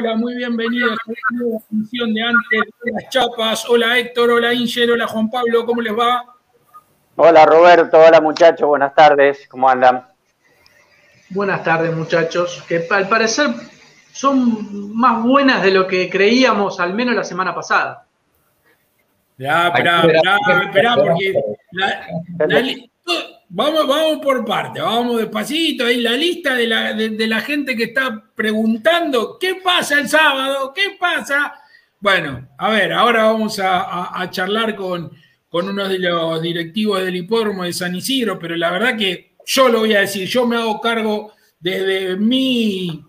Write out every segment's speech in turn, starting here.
Hola, muy bienvenidos a esta nueva función de antes de las chapas. Hola Héctor, hola Inger, hola Juan Pablo, ¿cómo les va? Hola Roberto, hola muchachos, buenas tardes, ¿cómo andan? Buenas tardes muchachos, que al parecer son más buenas de lo que creíamos, al menos la semana pasada. Ya, esperá, esperá, esperá, porque vamos, vamos por parte, vamos despacito. Ahí la lista de la, de, la gente que está preguntando qué pasa el sábado, qué pasa. Bueno, a ver, ahora vamos a, charlar con, con uno de los directivos del hipódromo de San Isidro, pero la verdad que yo lo voy a decir, yo me hago cargo desde mi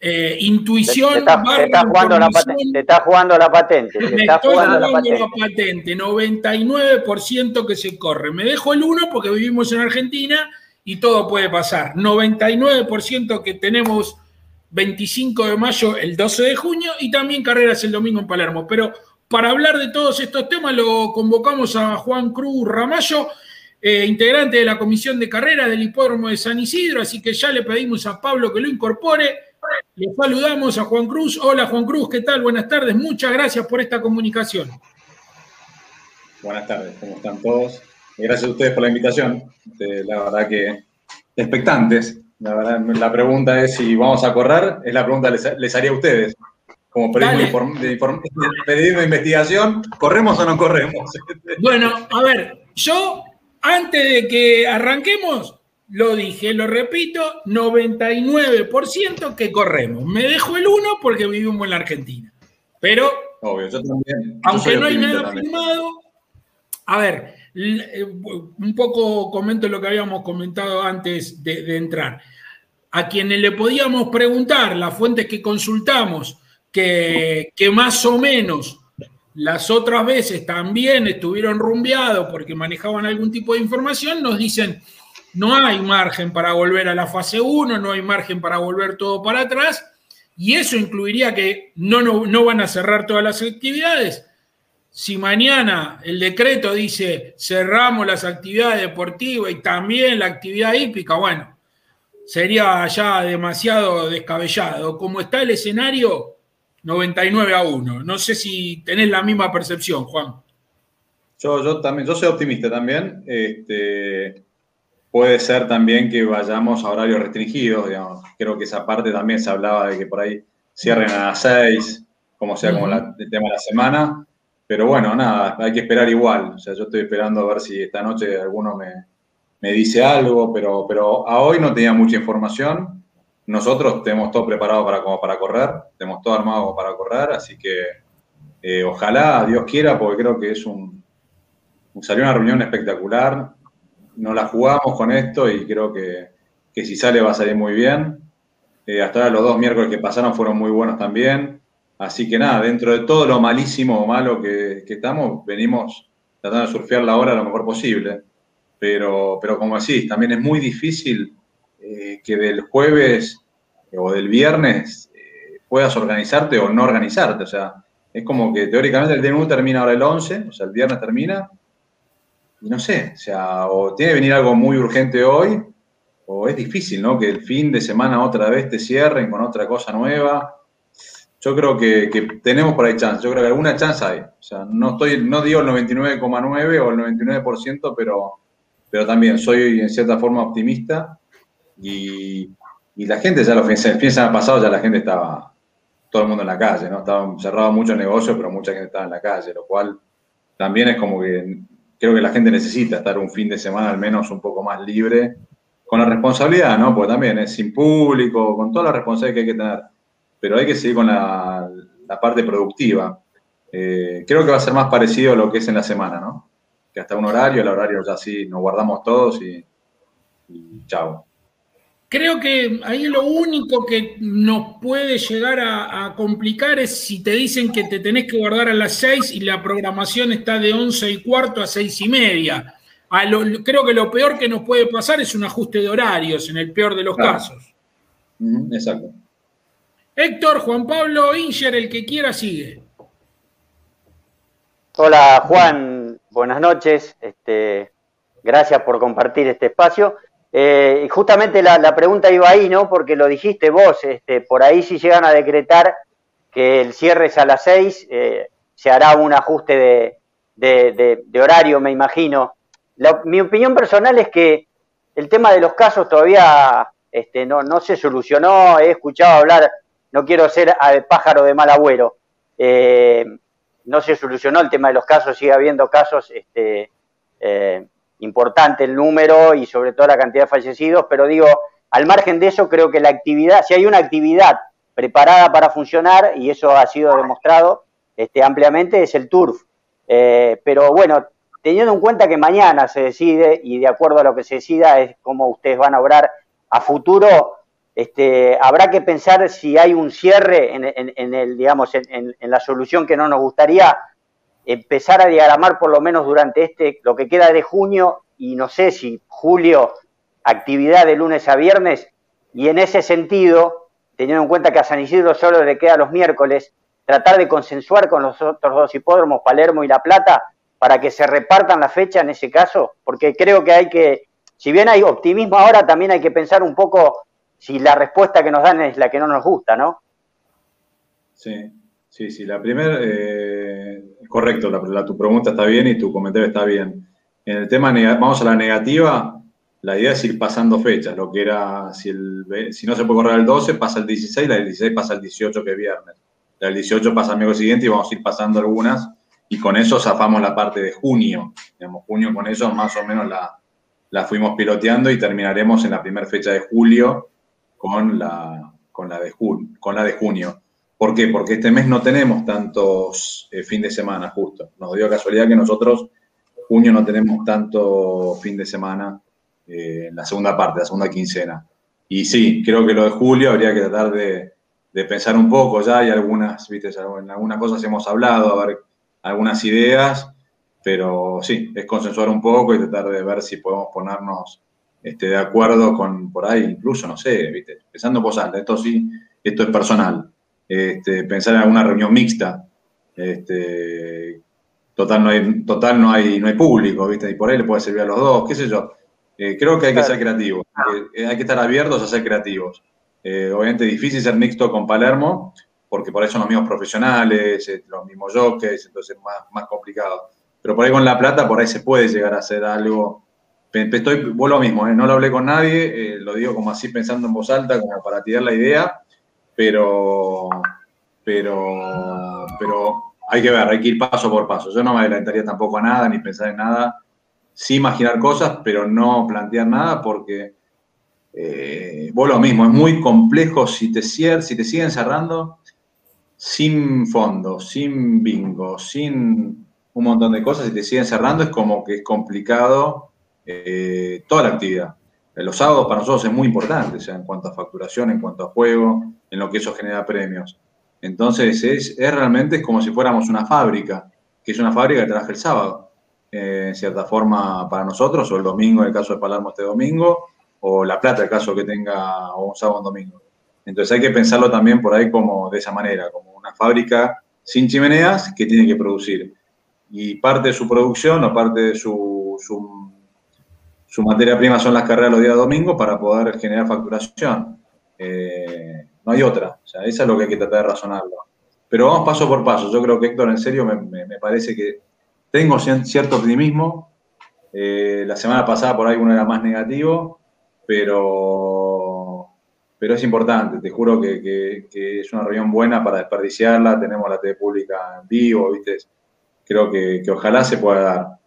eh, intuición. Te, está, jugando la patente. Te está jugando la patente. me está jugando, la patente. 99% que se corre. Me dejo el 1 porque vivimos en Argentina y todo puede pasar. 99% que tenemos 25 de mayo, el 12 de junio y también carreras el domingo en Palermo. Pero para hablar de todos estos temas lo convocamos a Juan Cruz Ramallo. Eh, integrante de la comisión de carrera del hipódromo de San Isidro, así que ya le pedimos a Pablo que lo incorpore. Le saludamos a Juan Cruz. Hola Juan Cruz, ¿qué tal? Buenas tardes. Muchas gracias por esta comunicación. Buenas tardes, ¿cómo están todos? Gracias a ustedes por la invitación. La verdad que expectantes. La, verdad, la pregunta es si vamos a correr, es la pregunta que les, haría a ustedes. Como periodismo de, investigación, ¿corremos o no corremos? Bueno, a ver, yo antes de que arranquemos, lo dije, lo repito, 99% que corremos. Me dejo el 1 porque vivimos en la Argentina. Pero, aunque no hay nada firmado, a ver, eh, un poco comento lo que habíamos comentado antes de, entrar. A quienes le podíamos preguntar, las fuentes que consultamos, que, que más o menos las otras veces también estuvieron rumbeados porque manejaban algún tipo de información, nos dicen no hay margen para volver a la fase 1, no hay margen para volver todo para atrás, y eso incluiría que no, no, van a cerrar todas las actividades. Si mañana el decreto dice cerramos las actividades deportivas y también la actividad hípica, bueno, sería ya demasiado descabellado. Como está el escenario, 99 a 1. No sé si tenés la misma percepción, Juan. Yo, yo también, yo soy optimista también. Este, Puede ser también que vayamos a horarios restringidos, digamos. Creo que esa parte también se hablaba de que por ahí cierren a las seis, como sea como el tema de la semana. Pero bueno, nada, hay que esperar igual. O sea, yo estoy esperando a ver si esta noche alguno me, dice algo, pero, pero a hoy no tenía mucha información. Nosotros tenemos todo preparado para, como para correr, tenemos todo armado para correr, así que eh, ojalá, Dios quiera, porque creo que es un, salió una reunión espectacular no la jugamos con esto y creo que, si sale va a salir muy bien. Eh, hasta ahora los dos miércoles que pasaron fueron muy buenos también. Así que nada, dentro de todo lo malísimo o malo que, estamos, venimos tratando de surfear la hora lo mejor posible. Pero, pero como decís, también es muy difícil eh, que del jueves o del viernes eh, puedas organizarte o no organizarte. O sea, es como que teóricamente el DNU termina ahora el 11, o sea, el viernes termina, y no sé, o sea, o tiene que venir algo muy urgente hoy, o es difícil, ¿no? Que el fin de semana otra vez te cierren con otra cosa nueva. Yo creo que, tenemos por ahí chance, yo creo que alguna chance hay. O sea, no, estoy, no digo el 99,9 o el 99%, pero, pero también soy en cierta forma optimista y, la gente ya lo piensa, el fin de semana pasado ya la gente estaba, todo el mundo en la calle, ¿no? Estaban cerrados muchos negocios, pero mucha gente estaba en la calle, lo cual también es como que creo que la gente necesita estar un fin de semana al menos un poco más libre, con la responsabilidad, ¿no? Porque también es sin público, con toda la responsabilidad que hay que tener, pero hay que seguir con la, parte productiva. Eh, creo que va a ser más parecido a lo que es en la semana, ¿no? Que hasta un horario, el horario ya sí, nos guardamos todos y, y chao. Creo que ahí lo único que nos puede llegar a, complicar es si te dicen que te tenés que guardar a las 6 y la programación está de 11 y cuarto a 6 y media. creo que lo peor que nos puede pasar es un ajuste de horarios, en el peor de los casos. Exacto. Héctor, Juan Pablo, Inger, el que quiera sigue. Hola Juan, buenas noches. Este, gracias por compartir este espacio. Eh, y justamente la, pregunta iba ahí, ¿no? Porque lo dijiste vos, este, por ahí si llegan a decretar que el cierre es a las seis, eh, se hará un ajuste de, horario, me imagino. mi opinión personal es que el tema de los casos todavía este, no, no se solucionó, he escuchado hablar, no quiero ser pájaro de mal agüero, eh, no se solucionó el tema de los casos, sigue habiendo casos este, importante el número y sobre todo la cantidad de fallecidos, pero digo, al margen de eso, creo que la actividad, si hay una actividad preparada para funcionar, y eso ha sido demostrado este, ampliamente, es el turf. Eh, pero bueno, teniendo en cuenta que mañana se decide, y de acuerdo a lo que se decida es cómo ustedes van a obrar a futuro, este, habrá que pensar si hay un cierre en, el, digamos, en, la solución que no nos gustaría, empezar a diagramar por lo menos durante este, lo que queda de junio y no sé si julio, actividad de lunes a viernes, y en ese sentido, teniendo en cuenta que a San Isidro solo le queda los miércoles, tratar de consensuar con los otros dos hipódromos, Palermo y La Plata, para que se repartan la fecha en ese caso, porque creo que hay que, si bien hay optimismo ahora, también hay que pensar un poco si la respuesta que nos dan es la que no nos gusta, ¿no? Sí, sí, sí. La primera, eh, correcto, la, tu pregunta está bien y tu comentario está bien. En el tema, vamos a la negativa, la idea es ir pasando fechas, lo que era, si, el, si no se puede correr el 12, pasa el 16, la del 16 pasa el 18, que es viernes. La del 18 pasa el miércoles siguiente y vamos a ir pasando algunas, y con eso zafamos la parte de junio. Digamos, junio con eso más o menos la, la fuimos piloteando y terminaremos en la primera fecha de julio con la, con la, de, con la de junio. ¿Por qué? Porque este mes no tenemos tantos eh, fin de semana, justo. Nos dio casualidad que nosotros, junio, no tenemos tanto fin de semana eh, en la segunda parte, la segunda quincena. Y sí, creo que lo de julio habría que tratar de, pensar un poco ya. Hay algunas, viste, en algunas cosas hemos hablado, a ver algunas ideas, pero sí, es consensuar un poco y tratar de ver si podemos ponernos este, de acuerdo con por ahí, incluso, no sé, viste, pensando alta, esto sí, esto es personal este, pensar en alguna reunión mixta. Este, total, no hay, total no hay, no hay público, ¿viste? Y por ahí le puede servir a los dos, qué sé yo. Eh, creo que hay que ser creativos, eh, hay que estar abiertos a ser creativos. Eh, obviamente difícil ser mixto con Palermo, porque por eso son los mismos profesionales, los mismos jockeys, entonces es más, más complicado. Pero por ahí con La Plata, por ahí se puede llegar a hacer algo. Estoy, vos lo mismo, no lo hablé con nadie, lo digo como así pensando en voz alta, como para tirar la idea pero, pero, pero hay que ver, hay que ir paso por paso. Yo no me adelantaría tampoco a nada, ni pensar en nada. Sí imaginar cosas, pero no plantear nada porque eh, vos lo mismo, es muy complejo si te, si te siguen cerrando sin fondo, sin bingo, sin un montón de cosas, si te siguen cerrando es como que es complicado eh, toda la actividad. Los sábados para nosotros es muy importante, o sea, en cuanto a facturación, en cuanto a juego, en lo que eso genera premios. Entonces, es, realmente como si fuéramos una fábrica, que es una fábrica que trabaja el sábado, eh, en cierta forma para nosotros, o el domingo en el caso de Palermo este domingo, o La Plata el caso que tenga o un sábado o un domingo. Entonces hay que pensarlo también por ahí como de esa manera, como una fábrica sin chimeneas que tiene que producir. Y parte de su producción o parte de su, su, su materia prima son las carreras los días domingos para poder generar facturación. Eh, no hay otra. O sea, eso es lo que hay que tratar de razonarlo. Pero vamos paso por paso. Yo creo que Héctor, en serio, me, parece que tengo cierto optimismo. Eh, la semana pasada por ahí uno era más negativo, pero, pero es importante. Te juro que, es una reunión buena para desperdiciarla. Tenemos la TV pública en vivo, ¿viste? Creo que, que ojalá se pueda dar.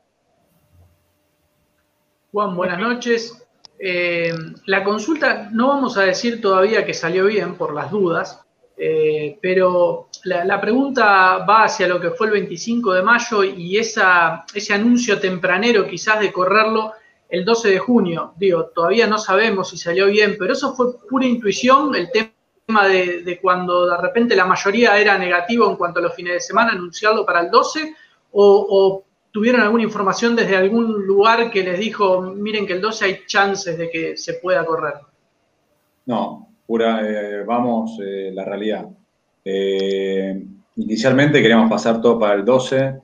Juan, buenas noches. Eh, la consulta no vamos a decir todavía que salió bien por las dudas, eh, pero la, pregunta va hacia lo que fue el 25 de mayo y esa, ese anuncio tempranero quizás de correrlo el 12 de junio. Digo, todavía no sabemos si salió bien, pero eso fue pura intuición, el tema de, cuando de repente la mayoría era negativo en cuanto a los fines de semana, anunciarlo para el 12, o, o ¿Tuvieron alguna información desde algún lugar que les dijo, miren que el 12 hay chances de que se pueda correr? No, pura, eh, vamos, eh, la realidad. Eh, inicialmente queríamos pasar todo para el 12,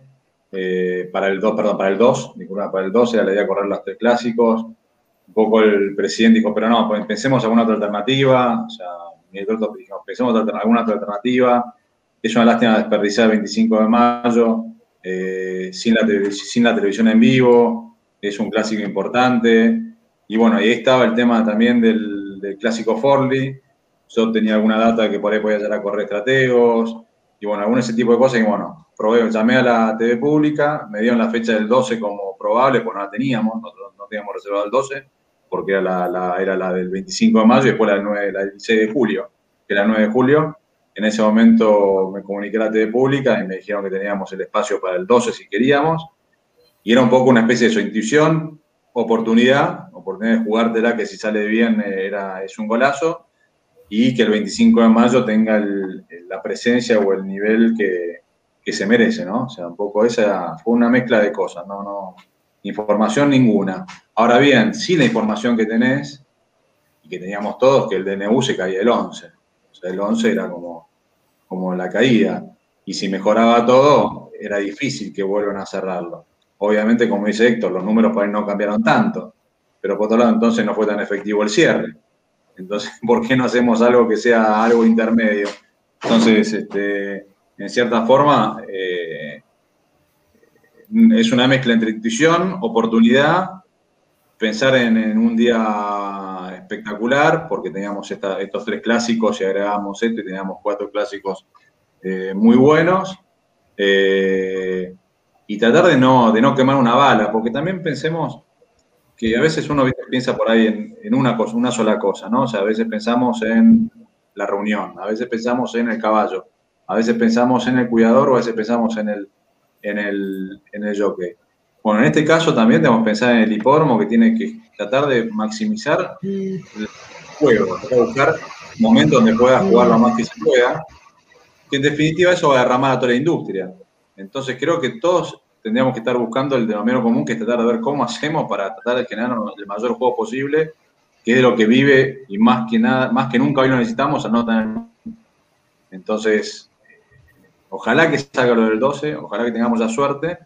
para el 2, perdón, para el 2, para el 12 era la idea de correr los tres clásicos. un poco el presidente dijo, pero no, pues pensemos alguna otra alternativa, o sea, dijo, pensemos alguna otra alternativa, es una lástima desperdiciar el 25 de mayo eh, sin, la televisión en vivo, es un clásico importante, y bueno, ahí estaba el tema también del, clásico Forley, yo tenía alguna data que por ahí podía llegar a correr estrategos, y bueno, algún ese tipo de cosas, y bueno, probé, llamé a la TV pública, me dieron la fecha del 12 como probable, pues no la teníamos, no teníamos reservado el 12, porque era la, era la del 25 de mayo y después la del, 9, la del 6 de julio, que era el 9 de julio. En ese momento me comuniqué a la TV pública y me dijeron que teníamos el espacio para el 12 si queríamos. Y era un poco una especie de su intuición, oportunidad, oportunidad de jugártela que si sale bien eh, era, es un golazo y que el 25 de mayo tenga la presencia o el nivel que, que, se merece, ¿no? O sea, un poco esa fue una mezcla de cosas, no, no, información ninguna. Ahora bien, sí la información que tenés, y que teníamos todos, que el DNU se caía el 11. O sea, el 11 era como, como la caída. Y si mejoraba todo, era difícil que vuelvan a cerrarlo. Obviamente, como dice Héctor, los números por ahí no cambiaron tanto, pero por otro lado, entonces no fue tan efectivo el cierre. Entonces, ¿por qué no hacemos algo que sea algo intermedio? Entonces, este, en cierta forma, eh, es una mezcla entre intuición, oportunidad, pensar en, un día espectacular, porque teníamos estos tres clásicos y agregamos este, teníamos cuatro clásicos eh, muy buenos, eh, y tratar de no, de no quemar una bala, porque también pensemos que a veces uno piensa por ahí en, una, cosa, una sola cosa, ¿no? O sea, a veces pensamos en la reunión, a veces pensamos en el caballo, a veces pensamos en el cuidador o a veces pensamos en el, en el, en el jockey. Bueno, en este caso también tenemos que pensar en el hipódromo que tiene que tratar de maximizar el juego, buscar momentos donde pueda jugar lo más que se pueda, que en definitiva eso va a derramar a toda la industria. Entonces creo que todos tendríamos que estar buscando el denominador común, que es tratar de ver cómo hacemos para tratar de generar el mayor juego posible, que es lo que vive y más que nada, más que nunca hoy lo necesitamos, a no tener. Entonces, ojalá que salga lo del 12, ojalá que tengamos la suerte,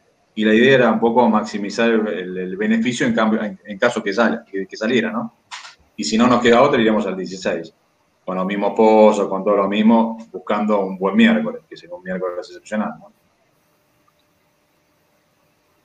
y la idea era un poco maximizar el, beneficio en, cambio, en, caso que, que, saliera, ¿no? Y si no nos queda otra, iremos al 16, con los mismos pozos, con todo lo mismo, buscando un buen miércoles, que sea un miércoles excepcional, ¿no?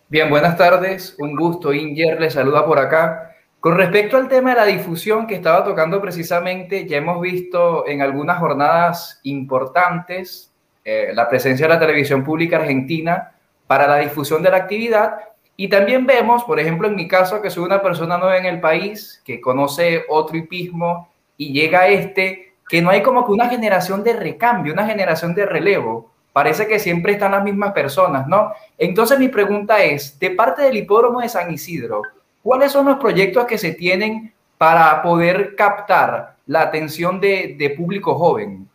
Bien, buenas tardes. Un gusto. Inger le saluda por acá. Con respecto al tema de la difusión que estaba tocando precisamente, ya hemos visto en algunas jornadas importantes eh, la presencia de la televisión pública argentina para la difusión de la actividad. Y también vemos, por ejemplo, en mi caso, que soy una persona nueva en el país, que conoce otro hipismo y llega a este, que no hay como que una generación de recambio, una generación de relevo parece que siempre están las mismas personas, ¿no? Entonces mi pregunta es, de parte del hipódromo de San Isidro, ¿cuáles son los proyectos que se tienen para poder captar la atención de, público joven?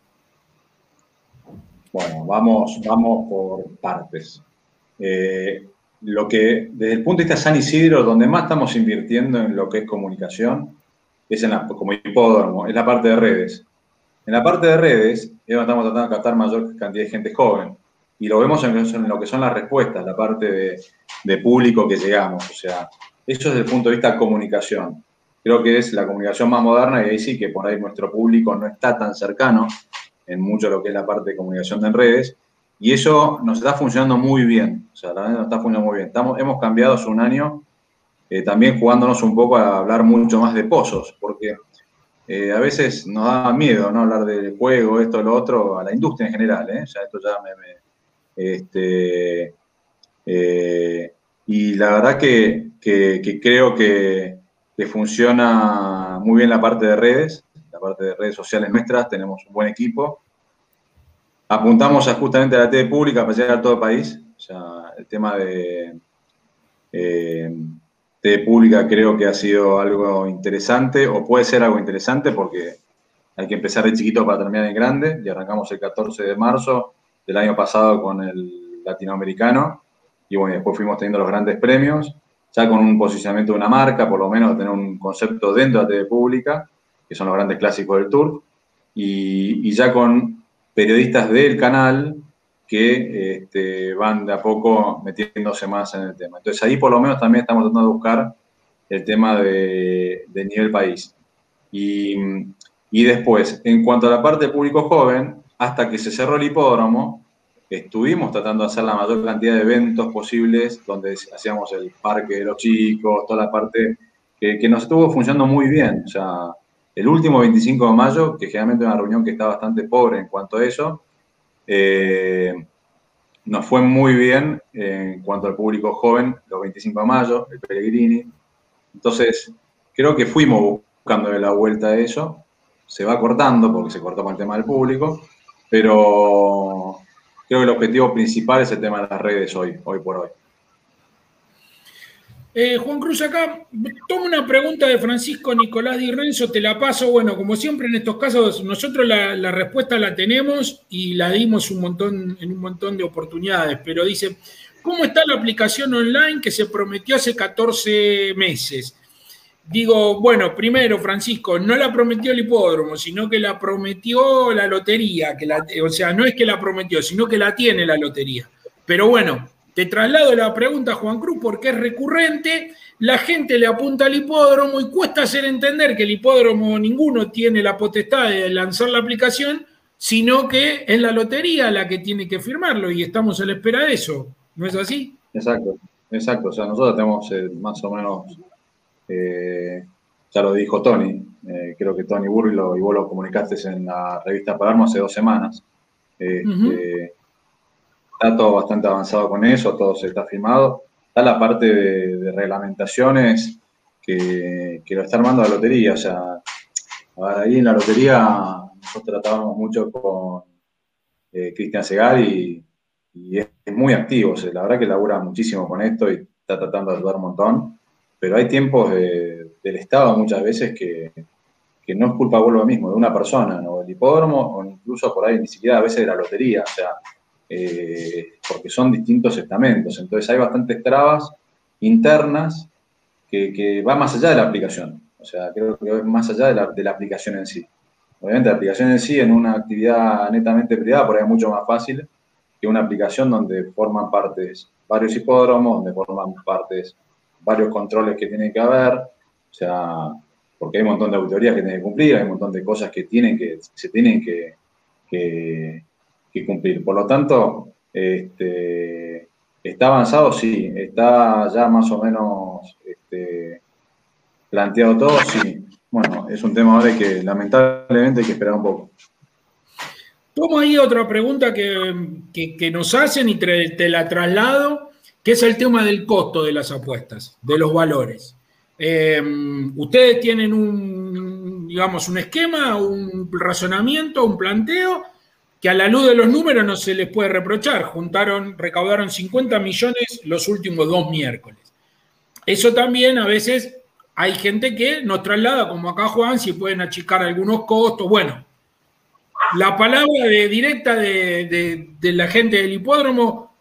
Bueno, vamos, vamos por partes. Eh, lo que, desde el punto de vista de San Isidro, donde más estamos invirtiendo en lo que es comunicación, es en la, como hipódromo, es la parte de redes. En la parte de redes, estamos tratando de captar mayor cantidad de gente joven. Y lo vemos en, lo que son las respuestas, la parte de, público que llegamos. O sea, eso es desde el punto de vista de comunicación. Creo que es la comunicación más moderna y ahí sí que por ahí nuestro público no está tan cercano en mucho lo que es la parte de comunicación en redes. Y eso nos está funcionando muy bien. O sea, la verdad nos está funcionando muy bien. Estamos, hemos cambiado hace un año eh, también jugándonos un poco a hablar mucho más de pozos, porque eh, a veces nos da miedo ¿no? hablar del juego, esto, lo otro, a la industria en general. ¿eh? Ya esto ya me. este, eh, y la verdad que, creo que, funciona muy bien la parte de redes, la parte de redes sociales nuestras, tenemos un buen equipo. Apuntamos justamente a la TV pública para llegar a todo el país. El tema de de pública creo que ha sido algo interesante, o puede ser algo interesante porque hay que empezar de chiquito para terminar en grande, y arrancamos el 14 de marzo del año pasado con el latinoamericano, y bueno, después fuimos teniendo los grandes premios, ya con un posicionamiento de una marca, por lo menos tener un concepto dentro de la TV pública, que son los grandes clásicos del tour, y ya con periodistas del canal que este, van de a poco metiéndose más en el tema. Entonces ahí por lo menos también estamos tratando de buscar el tema de, nivel país. Y, y, después, en cuanto a la parte del público joven, hasta que se cerró el hipódromo, estuvimos tratando de hacer la mayor cantidad de eventos posibles, donde hacíamos el parque de los chicos, toda la parte que, que nos estuvo funcionando muy bien. O sea, el último 25 de mayo, que generalmente es una reunión que está bastante pobre en cuanto a eso, eh, nos fue muy bien en cuanto al público joven, los 25 de mayo, el Pellegrini. Entonces, creo que fuimos buscando la vuelta a eso. Se va cortando porque se cortó con el tema del público, pero creo que el objetivo principal es el tema de las redes hoy, hoy por hoy. Eh, Juan Cruz, acá toma una pregunta de Francisco Nicolás Di Renzo, te la paso. Bueno, como siempre en estos casos, nosotros la, respuesta la tenemos y la dimos un montón, en un montón de oportunidades, pero dice, ¿cómo está la aplicación online que se prometió hace 14 meses? Digo, bueno, primero, Francisco, no la prometió el hipódromo, sino que la prometió la lotería, que la, o sea, no es que la prometió, sino que la tiene la lotería. Pero bueno, te traslado la pregunta, Juan Cruz, porque es recurrente. La gente le apunta al hipódromo y cuesta hacer entender que el hipódromo ninguno tiene la potestad de lanzar la aplicación, sino que es la lotería la que tiene que firmarlo y estamos a la espera de eso. ¿No es así? Exacto, exacto. O sea, nosotros tenemos eh, más o menos, eh, ya lo dijo Tony, eh, creo que Tony Burri y vos lo comunicaste en la revista Palermo hace dos semanas. Este, está todo bastante avanzado con eso, todo se está firmado. Está la parte de, reglamentaciones que, lo está armando la lotería. O sea, ahí en la lotería nosotros tratábamos mucho con eh, Cristian Segal y, es, muy activo. la verdad que labura muchísimo con esto y está tratando de ayudar un montón. Pero hay tiempos del Estado muchas veces que, no es culpa vuelvo mismo, de una persona, ¿no? del hipódromo o incluso por ahí ni siquiera a veces de la lotería. O sea, eh, porque son distintos estamentos. Entonces hay bastantes trabas internas que, que van más allá de la aplicación. O sea, creo que es más allá de la, de la, aplicación en sí. Obviamente la aplicación en sí, en una actividad netamente privada, por ahí es mucho más fácil que una aplicación donde forman partes varios hipódromos, donde forman partes varios controles que tienen que haber. O sea, porque hay un montón de auditorías que tienen que cumplir, hay un montón de cosas que tienen que, se tienen que que cumplir. Por lo tanto, este, ¿está avanzado? Sí. ¿Está ya más o menos este, planteado todo? Sí. Bueno, es un tema ahora que lamentablemente hay que esperar un poco. Tomo ahí otra pregunta que, nos hacen y te, la traslado, que es el tema del costo de las apuestas, de los valores. Eh, ustedes tienen un, digamos, un esquema, un razonamiento, un planteo que a la luz de los números no se les puede reprochar. Juntaron, recaudaron 50 millones los últimos dos miércoles. Eso también a veces hay gente que nos traslada, como acá Juan, si pueden achicar algunos costos. Bueno, la palabra de, directa de, la gente del hipódromo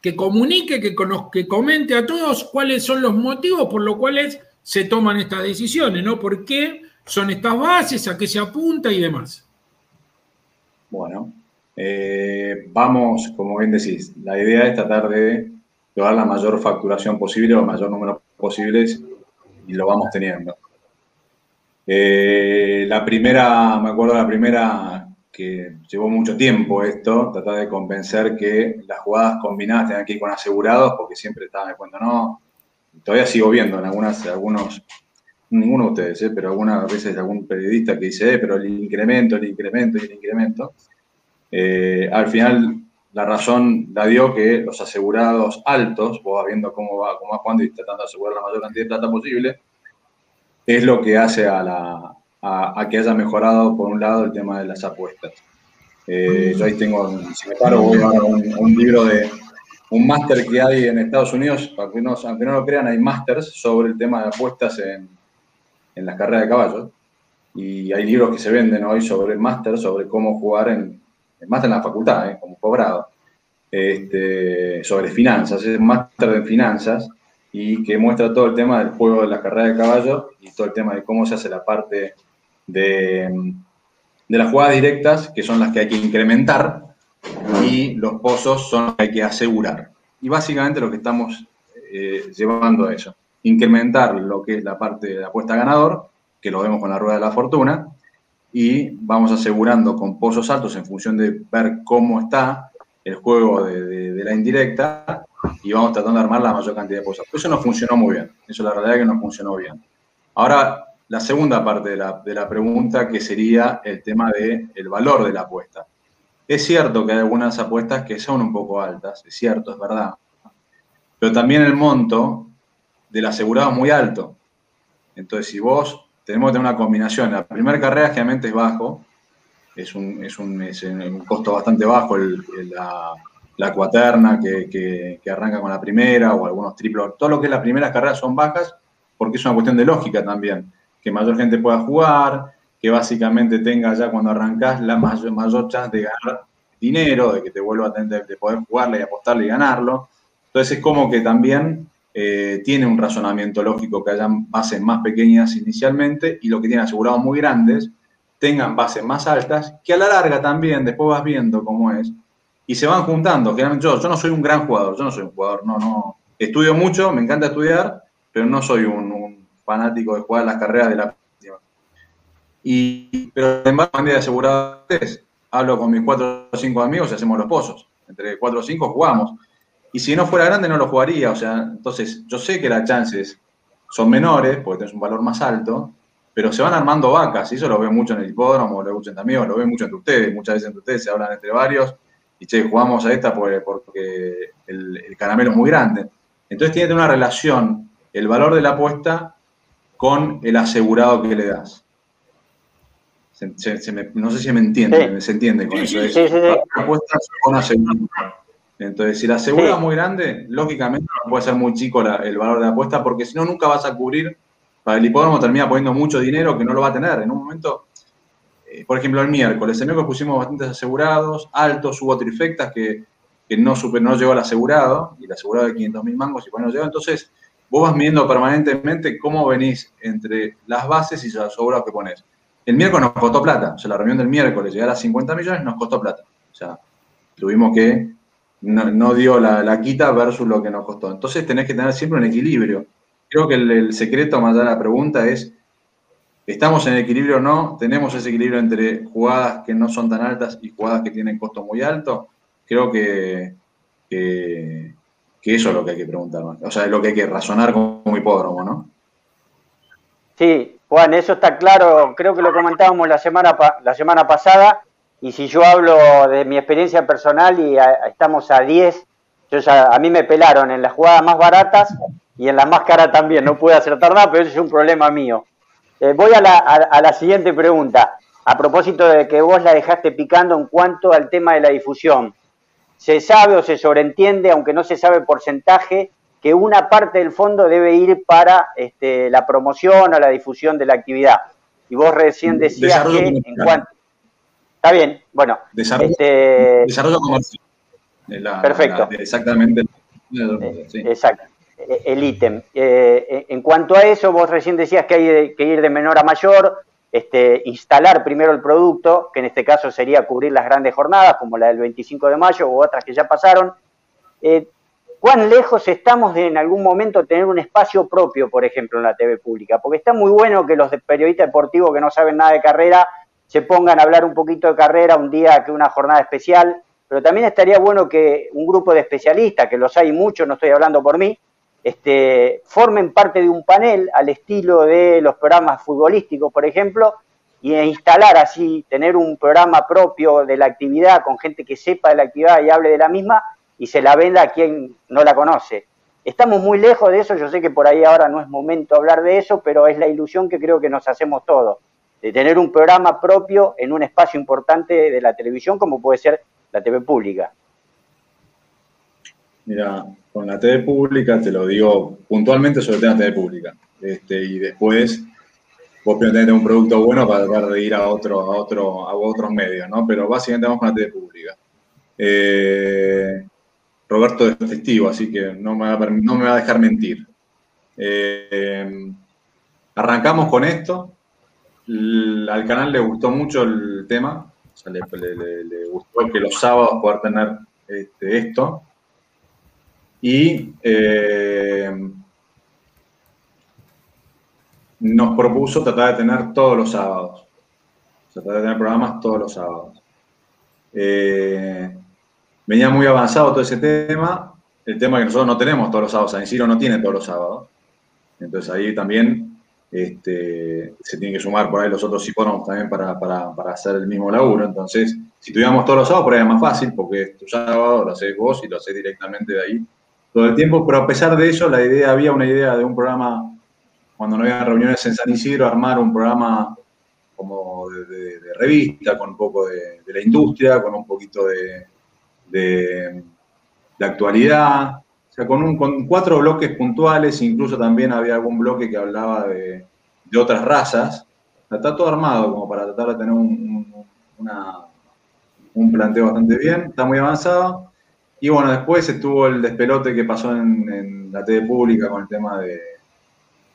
que comunique, que, que comente a todos cuáles son los motivos por los cuales se toman estas decisiones, ¿no? ¿Por qué son estas bases, a qué se apunta y demás? Bueno, eh, vamos, como bien decís, la idea es tratar de llevar la mayor facturación posible o el mayor número posibles y lo vamos teniendo. Eh, la primera, me acuerdo la primera que llevó mucho tiempo esto, tratar de convencer que las jugadas combinadas tengan que ir con asegurados, porque siempre estaban de cuenta, no, todavía sigo viendo en algunas, algunos, ninguno de ustedes, ¿eh? pero algunas veces algún periodista que dice, eh, pero el incremento, el incremento y el incremento. Eh, al final, la razón la dio que los asegurados altos, vos vas viendo cómo va, cómo va jugando y tratando de asegurar la mayor cantidad de plata posible, es lo que hace a, la, a, que haya mejorado, por un lado, el tema de las apuestas. yo ahí tengo, si me paro, a un, un libro de, un máster que hay en Estados Unidos, aunque no, aunque no lo crean, hay másters sobre el tema de apuestas en, en las carreras de caballos. Y hay libros que se venden hoy sobre máster, sobre cómo jugar en, el máster en la facultad, ¿eh? como cobrado, este, sobre finanzas, es máster de finanzas y que muestra todo el tema del juego de las carreras de caballos y todo el tema de cómo se hace la parte de, de las jugadas directas, que son las que hay que incrementar, y los pozos son los que hay que asegurar. Y básicamente lo que estamos eh, llevando a eso incrementar lo que es la parte de la apuesta ganador, que lo vemos con la rueda de la fortuna, y vamos asegurando con pozos altos en función de ver cómo está el juego de, la indirecta y vamos tratando de armar la mayor cantidad de pozos. Eso no funcionó muy bien, eso la realidad es que no funcionó bien. Ahora, la segunda parte de la, de la pregunta, que sería el tema del el valor de la apuesta. Es cierto que hay algunas apuestas que son un poco altas, es cierto, es verdad, pero también el monto del asegurado muy alto. Entonces, si vos tenemos que tener una combinación, la primera carrera generalmente es bajo, es un, es un, es un costo bastante bajo la, la, cuaterna que, que, arranca con la primera o algunos triplos, todo lo que es las primeras carreras son bajas porque es una cuestión de lógica también, que mayor gente pueda jugar, que básicamente tenga ya cuando arrancás la mayor, mayor chance de ganar dinero, de que te vuelva a tener, de poder jugarle y apostarle y ganarlo. Entonces es como que también eh, tiene un razonamiento lógico que hayan bases más pequeñas inicialmente y lo que tienen asegurados muy grandes tengan bases más altas, que a la larga también, después vas viendo cómo es, y se van juntando. Yo, yo no soy un gran jugador, yo no soy un jugador, no, no. Estudio mucho, me encanta estudiar, pero no soy un, fanático de jugar las carreras de la y, pero en base a de asegurados, hablo con mis cuatro o cinco amigos y hacemos los pozos. Entre cuatro o cinco jugamos. Y si no fuera grande, no lo jugaría. O sea, entonces yo sé que las chances son menores, porque tienes un valor más alto, pero se van armando vacas. Y eso lo veo mucho en el hipódromo, lo veo mucho entre amigos, lo veo mucho entre ustedes. Muchas veces entre ustedes se hablan entre varios. Y che, jugamos a esta porque, el, el caramelo es muy grande. Entonces tiene una relación el valor de la apuesta con el asegurado que le das. no sé si me entiende, se entiende con eso. Sí, apuestas con asegurado. Entonces, si la asegura es muy grande, lógicamente no puede ser muy chico el valor de la apuesta, porque si no, nunca vas a cubrir. Para el hipódromo termina poniendo mucho dinero que no lo va a tener. En un momento, eh, por ejemplo, el miércoles, el miércoles pusimos bastantes asegurados, altos, hubo trifectas que, no, super, no llegó al asegurado, y el asegurado de 500 mil mangos y pues no llegó. Entonces, vos vas viendo permanentemente cómo venís entre las bases y los asegurados que pones. El miércoles nos costó plata, o sea, la reunión del miércoles, llegar a 50 millones nos costó plata. O sea, tuvimos que no, dio la, quita versus lo que nos costó. Entonces tenés que tener siempre un equilibrio. Creo que el, secreto más allá de la pregunta es, ¿estamos en equilibrio o no? ¿Tenemos ese equilibrio entre jugadas que no son tan altas y jugadas que tienen costo muy alto? Creo que, que, eso es lo que hay que preguntar. O sea, es lo que hay que razonar como hipódromo, ¿no? Sí, Juan, eso está claro. Creo que lo comentábamos la semana, la semana pasada y si yo hablo de mi experiencia personal y estamos a 10, yo a mí me pelaron en las jugadas más baratas y en las más caras también, no pude acertar nada, pero eso es un problema mío. Eh, voy a la, a la siguiente pregunta, a propósito de que vos la dejaste picando en cuanto al tema de la difusión. Se sabe o se sobreentiende, aunque no se sabe el porcentaje, que una parte del fondo debe ir para este, la promoción o la difusión de la actividad. Y vos recién decías que en cuanto Está bien, bueno. Desarrollo, este, desarrollo comercial. perfecto. exactamente. Eh, exacto. Eh, el ítem. Eh, en cuanto a eso, vos recién decías que hay que ir de menor a mayor, este, instalar primero el producto, que en este caso sería cubrir las grandes jornadas, como la del 25 de mayo u otras que ya pasaron. ¿Cuán lejos estamos de en algún momento tener un espacio propio, por ejemplo, en la TV pública? Porque está muy bueno que los periodistas deportivos que no saben nada de carrera se pongan a hablar un poquito de carrera un día que una jornada especial, pero también estaría bueno que un grupo de especialistas, que los hay muchos, no estoy hablando por mí, este, formen parte de un panel al estilo de los programas futbolísticos, por ejemplo, y instalar así, tener un programa propio de la actividad con gente que sepa de la actividad y hable de la misma y se la venda a quien no la conoce. Estamos muy lejos de eso, yo sé que por ahí ahora no es momento hablar de eso, pero es la ilusión que creo que nos hacemos todos de tener un programa propio en un espacio importante de la televisión como puede ser la TV pública. Mira, con la TV pública te lo digo puntualmente sobre el tema TV pública. Este, y después vos primero tenés un producto bueno para tratar de ir a, otro, a, otro, a otros medios, ¿no? Pero básicamente vamos con la TV pública. Eh, Roberto es festivo, así que no me va a, no me va a dejar mentir. Eh, arrancamos con esto, al canal le gustó mucho el tema, le, gustó que los sábados poder tener este, esto. Y eh, nos propuso tratar de tener todos los sábados. Tratar de tener programas todos los sábados. Eh, venía muy avanzado todo ese tema. El tema que nosotros no tenemos todos los sábados, San Isidro no tiene todos los sábados. Entonces ahí también este, se tiene que sumar por ahí los otros hipódromos también para, para, para, hacer el mismo laburo. Entonces, si tuviéramos todos los sábados, por ahí es más fácil, porque tu sábado, lo haces vos y lo haces directamente de ahí todo el tiempo. Pero a pesar de eso, la idea, había una idea de un programa, cuando no había reuniones en San Isidro, armar un programa como de, revista, con un poco de, la industria, con un poquito de, actualidad, o sea, con, un, cuatro bloques puntuales, incluso también había algún bloque que hablaba de, otras razas. Está todo armado como para tratar de tener un, un planteo bastante bien, está muy avanzado. Y bueno, después estuvo el despelote que pasó en, la TV pública con el tema de,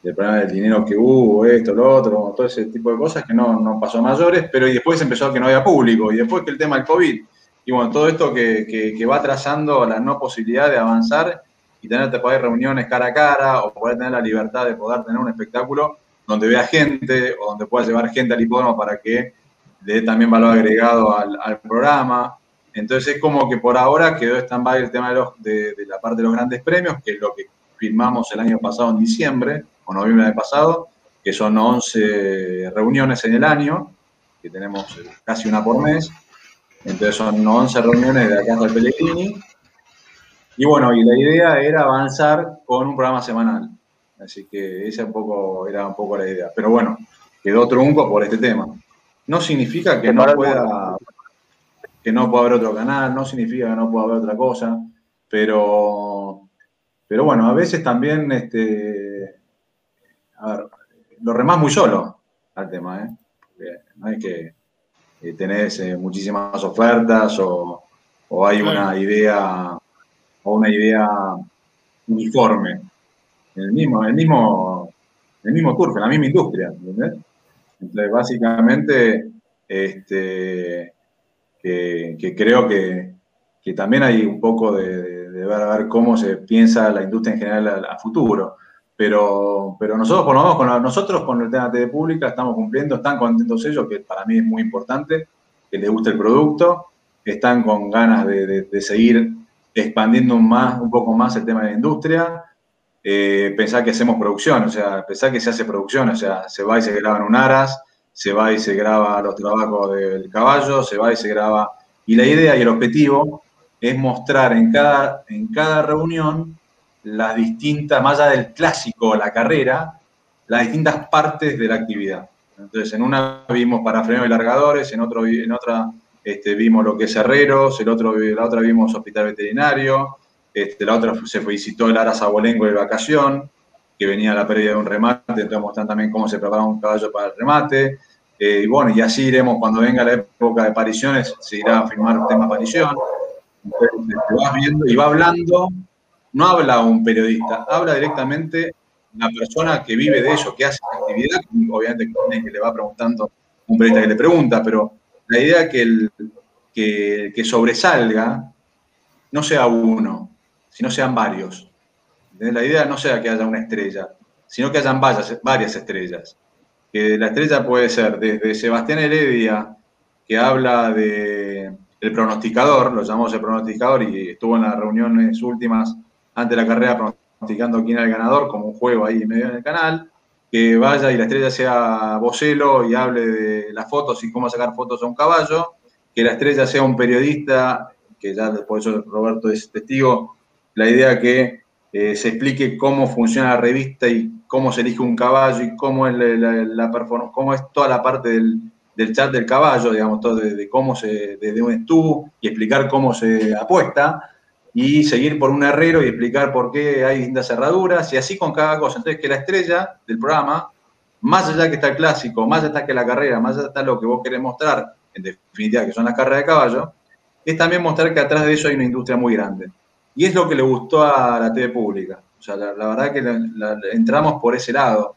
del problema del dinero que hubo, esto, lo otro, todo ese tipo de cosas que no, no pasó a mayores, pero y después empezó a que no había público, y después que el tema del COVID, y bueno, todo esto que, que, va trazando la no posibilidad de avanzar y tener que poder reuniones cara a cara o poder tener la libertad de poder tener un espectáculo donde vea gente o donde pueda llevar gente al hipódromo para que le dé también valor agregado al, programa. Entonces es como que por ahora quedó stand-by el tema de, los, la parte de los grandes premios, que es lo que firmamos el año pasado en diciembre, o noviembre del pasado, que son 11 reuniones en el año, que tenemos casi una por mes. Entonces son 11 reuniones de acá hasta el Pellegrini. Y bueno, y la idea era avanzar con un programa semanal. Así que esa un poco, era un poco la idea. Pero bueno, quedó trunco por este tema. No significa que no pueda que no pueda haber otro canal, no significa que no pueda haber otra cosa, pero, pero bueno, a veces también, este, a ver, lo remás muy solo al tema, ¿eh? no hay que tener muchísimas ofertas o, hay una idea o una idea uniforme el mismo, el mismo, el mismo turf, la misma industria. Entonces, básicamente, este, que, creo que, también hay un poco de, ver, a ver cómo se piensa la industria en general a, futuro. Pero, pero nosotros, por lo menos, con nosotros con el tema de TV pública estamos cumpliendo, están contentos ellos, que para mí es muy importante, que les guste el producto, están con ganas de, seguir expandiendo más, un poco más el tema de la industria. Eh, pensar que hacemos producción, o sea, pensar que se hace producción, o sea, se va y se graba en un aras, se va y se graba los trabajos del caballo, se va y se graba. Y la idea y el objetivo es mostrar en cada, en cada reunión las distintas, más allá del clásico, la carrera, las distintas partes de la actividad. Entonces, en una vimos para frenos y largadores, en, otro, en otra este, vimos lo que es herreros, el otro, la otra vimos hospital veterinario, este, la otra se visitó el Aras Abolengo de vacación, que venía la pérdida de un remate, entonces muestran también cómo se prepara un caballo para el remate. Eh, y bueno, y así iremos, cuando venga la época de apariciones, se irá a firmar el tema aparición. Entonces, viendo y va hablando, no habla un periodista, habla directamente una persona que vive de eso, que hace la actividad, obviamente que le va preguntando un periodista que le pregunta, pero la idea que, el, que, sobresalga no sea uno, sino sean varios. La idea no sea que haya una estrella, sino que hayan varias, estrellas. Que la estrella puede ser desde Sebastián Heredia, que habla de el pronosticador, lo llamamos el pronosticador y estuvo en las reuniones últimas antes de la carrera pronosticando quién era el ganador, como un juego ahí en medio del canal, que vaya y la estrella sea vocelo y hable de las fotos y cómo sacar fotos a un caballo, que la estrella sea un periodista, que ya después Roberto es testigo, la idea que eh, se explique cómo funciona la revista y cómo se elige un caballo y cómo es la, performance, cómo es toda la parte del, chat del caballo, digamos, todo de, cómo se, desde un estú y explicar cómo se apuesta y seguir por un herrero y explicar por qué hay distintas cerraduras y así con cada cosa. Entonces, que la estrella del programa, más allá que está el clásico, más allá que la carrera, más allá está lo que vos querés mostrar, en definitiva, que son las carreras de caballo, es también mostrar que atrás de eso hay una industria muy grande. Y es lo que le gustó a la TV pública. O sea, la, verdad que entramos por ese lado,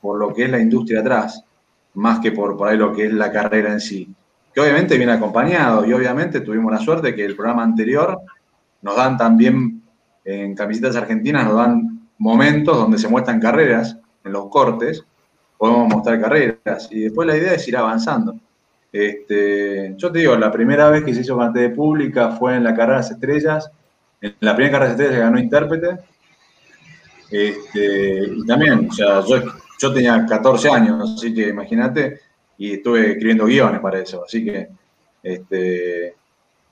por lo que es la industria atrás, más que por, ahí lo que es la carrera en sí. Que obviamente viene acompañado y obviamente tuvimos la suerte que el programa anterior nos dan también, en Camisetas Argentinas, nos dan momentos donde se muestran carreras en los cortes, podemos mostrar carreras. Y después la idea es ir avanzando. Este, yo te digo, la primera vez que se hizo de pública fue en la carrera de las estrellas. En la primera carrera de las estrellas ganó intérprete. Este, y también, o sea, yo, yo tenía 14 años, así que imagínate, y estuve escribiendo guiones para eso. Así que este,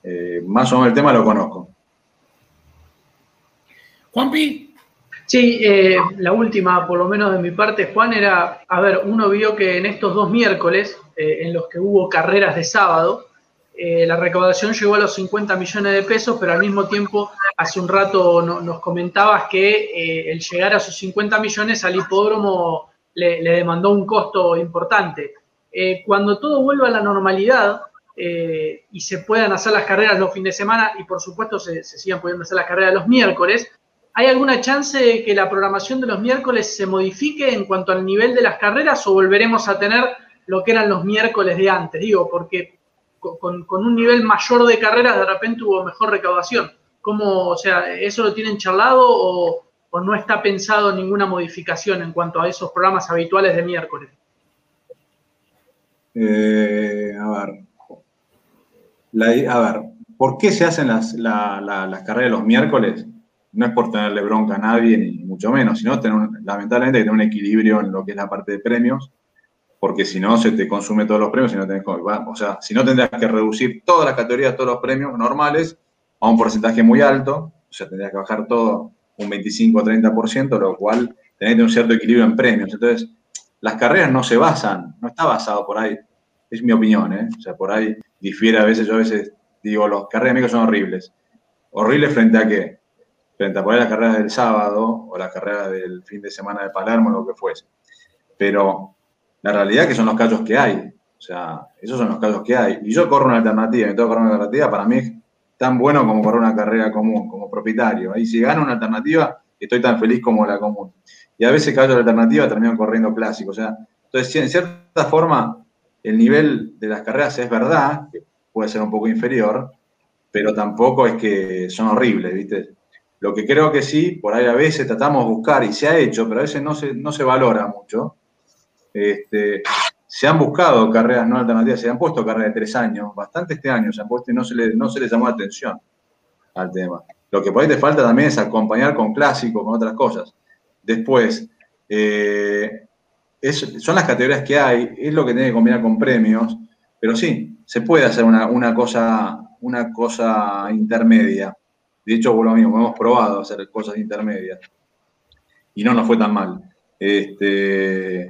eh, más o menos el tema lo conozco. Juanpi. Sí, eh, la última, por lo menos de mi parte, Juan, era, a ver, uno vio que en estos dos miércoles, eh, en los que hubo carreras de sábado, la recaudación llegó a los 50 millones de pesos, pero al mismo tiempo, hace un rato nos comentabas que el llegar a sus 50 millones al hipódromo le, demandó un costo importante. cuando todo vuelva a la normalidad, eh, y se puedan hacer las carreras los fines de semana y por supuesto se, sigan pudiendo hacer las carreras los miércoles, ¿hay alguna chance de que la programación de los miércoles se modifique en cuanto al nivel de las carreras o volveremos a tener lo que eran los miércoles de antes? Digo, porque con, un nivel mayor de carreras de repente hubo mejor recaudación. ¿Cómo, o sea, eso lo tienen charlado o, no está pensado ninguna modificación en cuanto a esos programas habituales de miércoles? Eh, a ver, a ver, ¿por qué se hacen las, carreras de los miércoles? No es por tenerle bronca a nadie, ni mucho menos, sino tener, lamentablemente, tener un equilibrio en lo que es la parte de premios, porque si no, se te consume todos los premios y no tenés O sea, si no tendrías que reducir todas las categorías, todos los premios normales a un porcentaje muy alto, o sea, tendrías que bajar todo un 25 o 30%, lo cual tenés un cierto equilibrio en premios. Entonces, las carreras no se basan, no está basado por ahí, es mi opinión, ¿eh? O sea, por ahí difiere a veces, yo a veces digo, los carreras de amigos son horribles. ¿Horribles frente a qué? Frente a poner las carreras del sábado o las carreras del fin de semana de Palermo, lo que fuese. Pero la realidad es que son los casos que hay. O sea, esos son los casos que hay. Y yo corro una alternativa, y que correr una alternativa, para mí es tan bueno como correr una carrera común, como propietario. Y si gano una alternativa, estoy tan feliz como la común. Y a veces caso la alternativa, termino corriendo clásico. O sea, entonces, en cierta forma, el nivel de las carreras es verdad, que puede ser un poco inferior, pero tampoco es que son horribles, ¿viste? Lo que creo que sí, por ahí a veces tratamos de buscar, y se ha hecho, pero a veces no se, no se valora mucho. Este, se han buscado carreras no alternativas, se han puesto carreras de tres años, bastante este año se han puesto y no se le, no se les llamó atención al tema. Lo que por ahí te falta también es acompañar con clásicos, con otras cosas. Después, eh, son las categorías que hay, es lo que tiene que combinar con premios, pero sí, se puede hacer una, cosa, una cosa intermedia. De hecho, lo mismo, hemos probado hacer cosas intermedias y no nos fue tan mal. Este,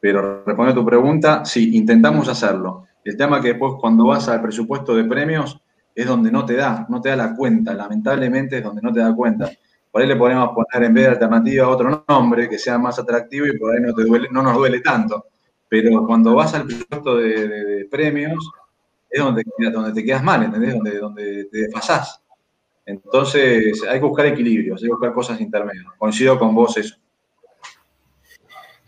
pero respondiendo a tu pregunta, sí, intentamos hacerlo. El tema que después cuando vas al presupuesto de premios es donde no te da, no te da la cuenta, lamentablemente es donde no te da cuenta. Por ahí le podemos poner en vez de alternativa otro nombre que sea más atractivo y por ahí no, te duele, no nos duele tanto. Pero cuando vas al puesto de, premios, es donde, donde te quedas mal, ¿entendés? Donde, donde te desfasás. Entonces, hay que buscar equilibrios, hay que buscar cosas intermedias. Coincido con vos eso.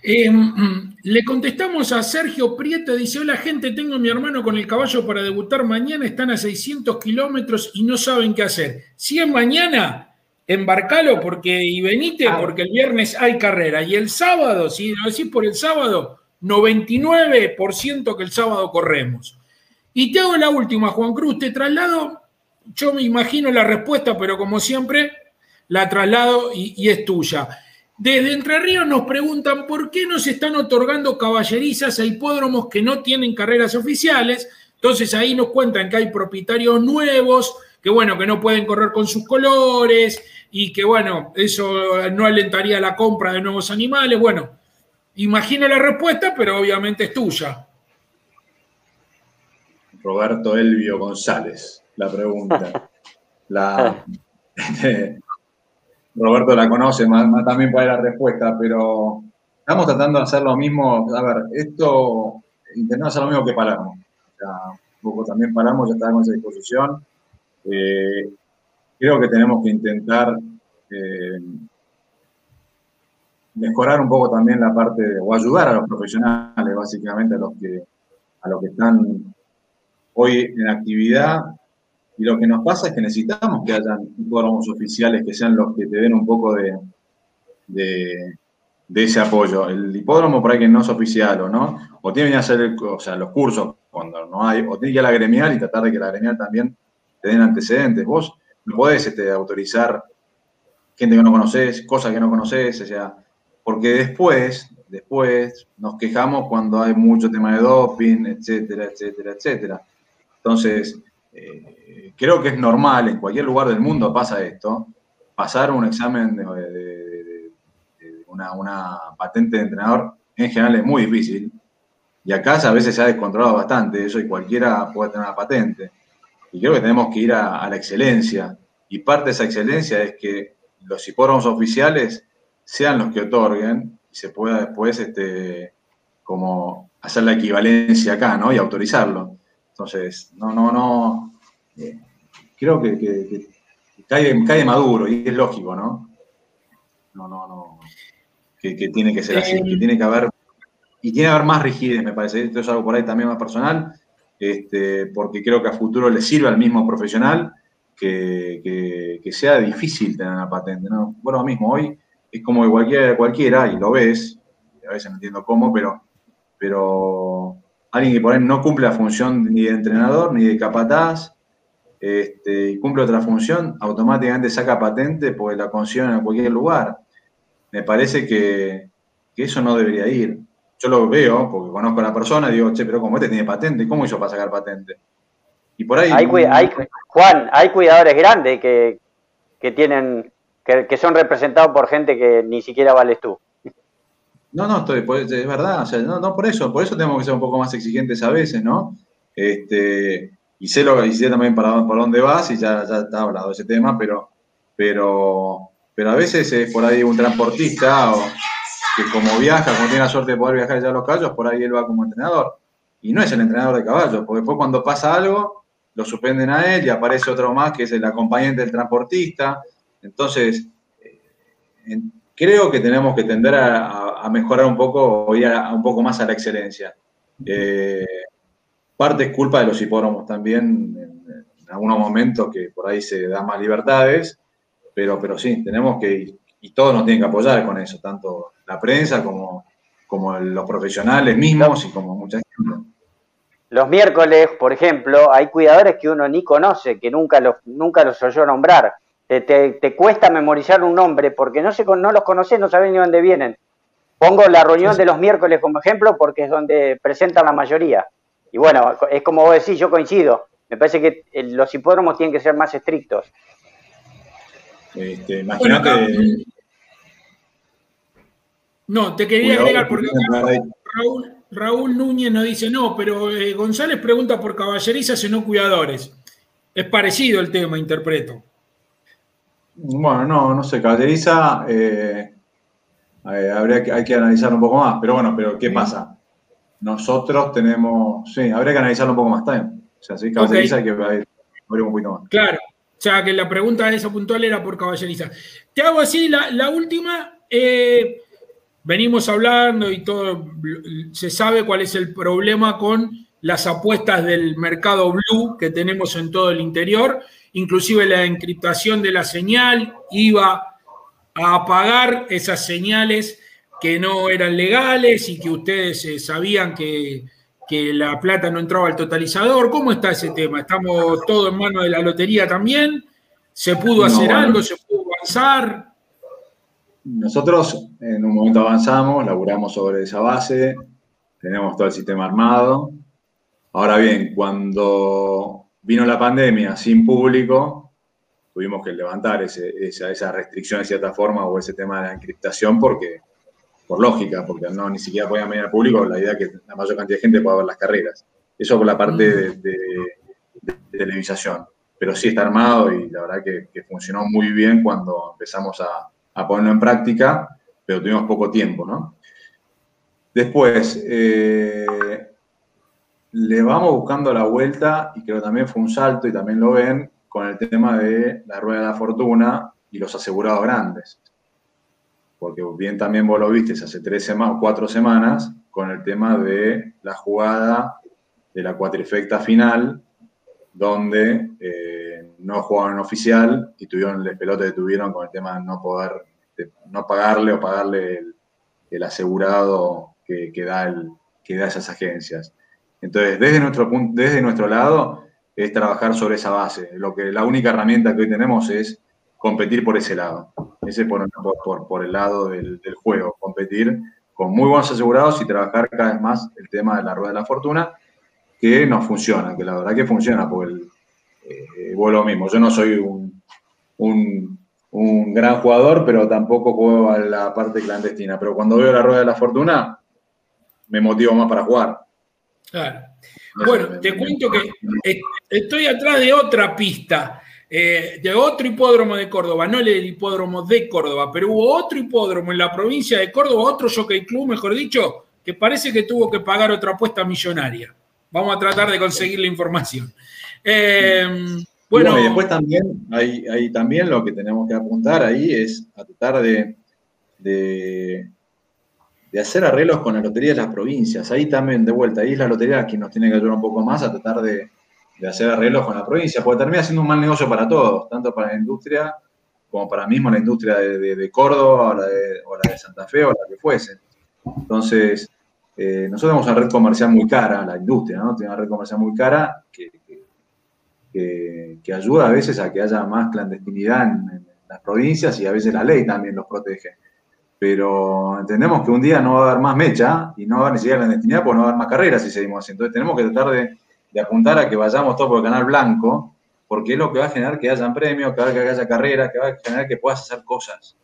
Em, le contestamos a Sergio Prieto, dice, hola gente, tengo a mi hermano con el caballo para debutar mañana, están a 600 kilómetros y no saben qué hacer. Si es mañana, embarcalo porque, y venite porque el viernes hay carrera. Y el sábado, si lo decís por el sábado, 99% que el sábado corremos. Y te hago la última, Juan Cruz, te traslado, yo me imagino la respuesta, pero como siempre, la traslado y, es tuya. Desde Entre Ríos nos preguntan por qué no se están otorgando caballerizas a hipódromos que no tienen carreras oficiales. Entonces ahí nos cuentan que hay propietarios nuevos, que bueno, que no pueden correr con sus colores, y que bueno, eso no alentaría la compra de nuevos animales. Bueno, imagino la respuesta, pero obviamente es tuya. Roberto Elvio González, la pregunta. Este, Roberto la conoce, más, también puede la respuesta, pero estamos tratando de hacer lo mismo. A ver, esto, intentamos hacer lo mismo que Palermo. O un poco también Palermo ya está con esa disposición. Eh, creo que tenemos que intentar eh, mejorar un poco también la parte, o ayudar a los profesionales, básicamente, a los que, a los que están hoy en actividad. Y lo que nos pasa es que necesitamos que hayan hipódromos oficiales que sean los que te den un poco de, de ese apoyo. El hipódromo por ahí que no es oficial o no, o tiene que hacer o sea, los cursos cuando no hay, o tiene que ir a la gremial y tratar de que la gremial también te den antecedentes. Vos no podés este, autorizar gente que no conoces, cosas que no conoces, o sea, porque después, después nos quejamos cuando hay mucho tema de doping, etcétera, etcétera, etcétera. Entonces, eh, creo que es normal, en cualquier lugar del mundo pasa esto, pasar un examen de, una, patente de entrenador en general es muy difícil. Y acá a veces se ha descontrolado bastante eso y cualquiera puede tener una patente. Y creo que tenemos que ir a, a la excelencia. Y parte de esa excelencia es que los hipódromos oficiales sean los que otorguen y se pueda después este, como hacer la equivalencia acá, ¿no? Y autorizarlo. Entonces, no, no, no. Eh, creo que, cae, maduro y es lógico, ¿no? No, no, no. Que, tiene que ser así, que tiene que haber. Y tiene que haber más rigidez, me parece. Esto es algo por ahí también más personal, este, porque creo que a futuro le sirve al mismo profesional que, sea difícil tener una patente. ¿no? Bueno, mismo hoy es como cualquiera, cualquiera, y lo ves, a veces no entiendo cómo, pero, pero alguien que por ahí no cumple la función ni de entrenador ni de capataz, este, y cumple otra función, automáticamente saca patente porque la consiguen en cualquier lugar. Me parece que, eso no debería ir. Yo lo veo porque conozco a la persona y digo, che, pero como este tiene patente, ¿cómo hizo para sacar patente? Y por ahí. Hay, Juan, hay cuidadores grandes que, tienen, que, son representados por gente que ni siquiera vales tú. No, no, estoy, es verdad, o sea, no, por eso, por eso tenemos que ser un poco más exigentes a veces, ¿no? Este, y sé lo y sé también para, dónde vas y ya, ya está hablado ese tema, pero, pero, pero a veces es por ahí un transportista o, que como viaja, como tiene la suerte de poder viajar ya a los caballos, por ahí él va como entrenador. Y no es el entrenador de caballos, porque después cuando pasa algo, lo suspenden a él y aparece otro más que es el acompañante del transportista. Entonces, eh, creo que tenemos que tender a, mejorar un poco o ir a, un poco más a la excelencia. Eh, parte es culpa de los hipódromos también, en, algunos momentos que por ahí se dan más libertades, pero, pero sí, tenemos que, y todos nos tienen que apoyar con eso, tanto la prensa como, como los profesionales mismos y como mucha gente. Los miércoles, por ejemplo, hay cuidadores que uno ni conoce, que nunca los, nunca los oyó nombrar. Te, cuesta memorizar un nombre porque no, se, no los conoces, no sabes ni dónde vienen. Pongo la reunión de los miércoles como ejemplo porque es donde presentan la mayoría. Y bueno, es como vos decís, yo coincido. Me parece que los hipódromos tienen que ser más estrictos. Este, imagínate. no, te quería agregar porque Raúl, Raúl Núñez nos dice, no, pero eh, González pregunta por caballerizas y no cuidadores. Es parecido el tema, interpreto. Bueno, no, no sé, caballeriza eh, eh, habría que, hay que analizarlo un poco más, pero bueno, pero ¿qué pasa? Nosotros tenemos, sí, habría que analizarlo un poco más también. O sea, sí, caballeriza hay que abrir un poquito más. Claro, o sea, que la pregunta de esa puntual era por caballeriza. Te hago así la, la última venimos hablando y todo, se sabe cuál es el problema con las apuestas del mercado blue que tenemos en todo el interior, inclusive la encriptación de la señal iba a apagar esas señales que no eran legales y que ustedes eh, sabían que, que, la plata no entraba al totalizador. ¿Cómo está ese tema? ¿Estamos todos en manos de la lotería también? ¿Se pudo hacer algo? ¿Se pudo avanzar? Nosotros en un momento avanzamos, laburamos sobre esa base, tenemos todo el sistema armado. Ahora bien, cuando vino la pandemia sin público, tuvimos que levantar esa, restricción de cierta forma o ese tema de la encriptación porque, por lógica, porque no ni siquiera podían venir al público la idea que la mayor cantidad de gente pueda ver las carreras. Eso por la parte de, televisación. Pero sí está armado y la verdad que funcionó muy bien cuando empezamos a, a ponerlo en práctica, pero tuvimos poco tiempo, ¿no? Después, eh, le vamos buscando la vuelta, y creo que también fue un salto, y también lo ven, con el tema de la rueda de la fortuna y los asegurados grandes. Porque bien también vos lo viste hace tres semanas, cuatro semanas, con el tema de la jugada de la cuatrifecta final, donde eh, no jugaban en oficial y tuvieron el pelote que tuvieron con el tema de no poder no pagarle o pagarle el asegurado que, da el, que da esas agencias. Entonces, desde nuestro, desde nuestro lado, es trabajar sobre esa base. Lo que, la única herramienta que hoy tenemos es competir por ese lado. Ese por, por, el lado del, juego, competir con muy buenos asegurados y trabajar cada vez más el tema de la rueda de la fortuna, que nos funciona, que la verdad que funciona, porque el, eh, lo mismo, yo no soy un, un, un, gran jugador, pero tampoco juego a la parte clandestina, pero cuando veo la rueda de la fortuna, me motivo más para jugar. Claro. Bueno, te cuento que estoy atrás de otra pista, eh, de otro hipódromo de Córdoba, no el hipódromo de Córdoba, pero hubo otro hipódromo en la provincia de Córdoba, otro jockey club, mejor dicho, que parece que tuvo que pagar otra apuesta millonaria. Vamos a tratar de conseguir la información. Eh, bueno, y después también, hay, también lo que tenemos que apuntar ahí es a tratar de, de, hacer arreglos con la lotería de las provincias. Ahí también, de vuelta, ahí es la lotería quien nos tiene que ayudar un poco más a tratar de, hacer arreglos con la provincia, porque termina siendo un mal negocio para todos, tanto para la industria como para mismo la industria de, Córdoba o la de, Santa Fe o la que fuese. Entonces, eh, nosotros tenemos una red comercial muy cara, la industria, ¿no? Tiene una red comercial muy cara que, que, ayuda a veces a que haya más clandestinidad en, las provincias y a veces la ley también los protege. Pero entendemos que un día no va a haber más mecha y no va a haber ni siquiera clandestinidad porque no va a haber más carreras si seguimos así. Entonces tenemos que tratar de, apuntar a que vayamos todos por el canal blanco, porque es lo que va a generar que hayan premios, que, haya carreras, que va a generar que puedas hacer cosas.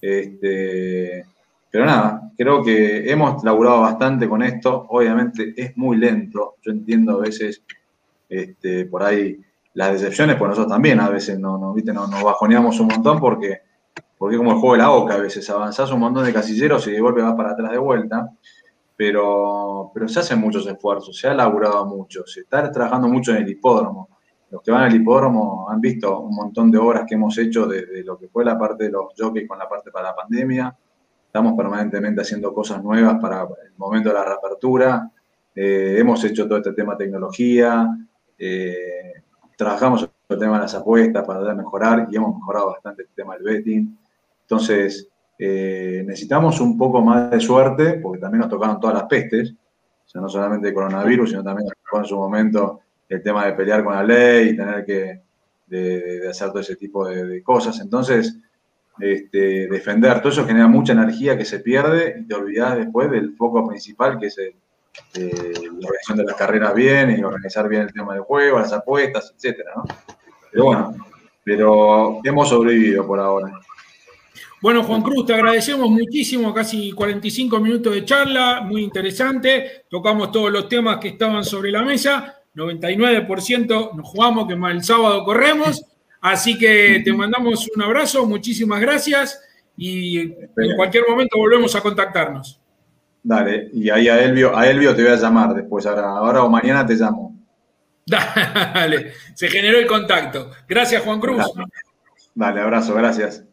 Este, pero nada, creo que hemos laburado bastante con esto. Obviamente es muy lento. Yo entiendo a veces este, por ahí las decepciones, pues nosotros también a veces no, no, ¿viste? nos, bajoneamos un montón porque, porque como el juego de la boca, a veces avanzás un montón de casilleros y de golpe vas para atrás de vuelta, pero, pero se hacen muchos esfuerzos, se ha laburado mucho, se está trabajando mucho en el hipódromo. Los que van al hipódromo han visto un montón de obras que hemos hecho desde lo que fue la parte de los jockeys con la parte para la pandemia. Estamos permanentemente haciendo cosas nuevas para el momento de la reapertura. Eh, hemos hecho todo este tema de tecnología. Eh, trabajamos el tema de las apuestas para mejorar y hemos mejorado bastante el tema del betting. Entonces, eh, necesitamos un poco más de suerte, porque también nos tocaron todas las pestes, o sea, no solamente el coronavirus, sino también en su momento el tema de pelear con la ley y tener que hacer todo ese tipo de, cosas. Entonces, este, defender, todo eso genera mucha energía que se pierde y te olvidas después del foco principal que es el, eh, la organización de las carreras bien y organizar bien el tema del juego, las apuestas, etcétera, Pero bueno, pero hemos sobrevivido por ahora. Bueno, Juan Cruz, te agradecemos muchísimo, casi 45 minutos de charla, muy interesante. Tocamos todos los temas que estaban sobre la mesa. 99% nos jugamos, que más el sábado corremos. Así que te mandamos un abrazo, muchísimas gracias y en cualquier momento volvemos a contactarnos. Dale, y ahí a Elvio, a Elvio te voy a llamar después, ahora, ahora o mañana te llamo. Dale, se generó el contacto. Gracias, Juan Cruz. Dale, abrazo, gracias.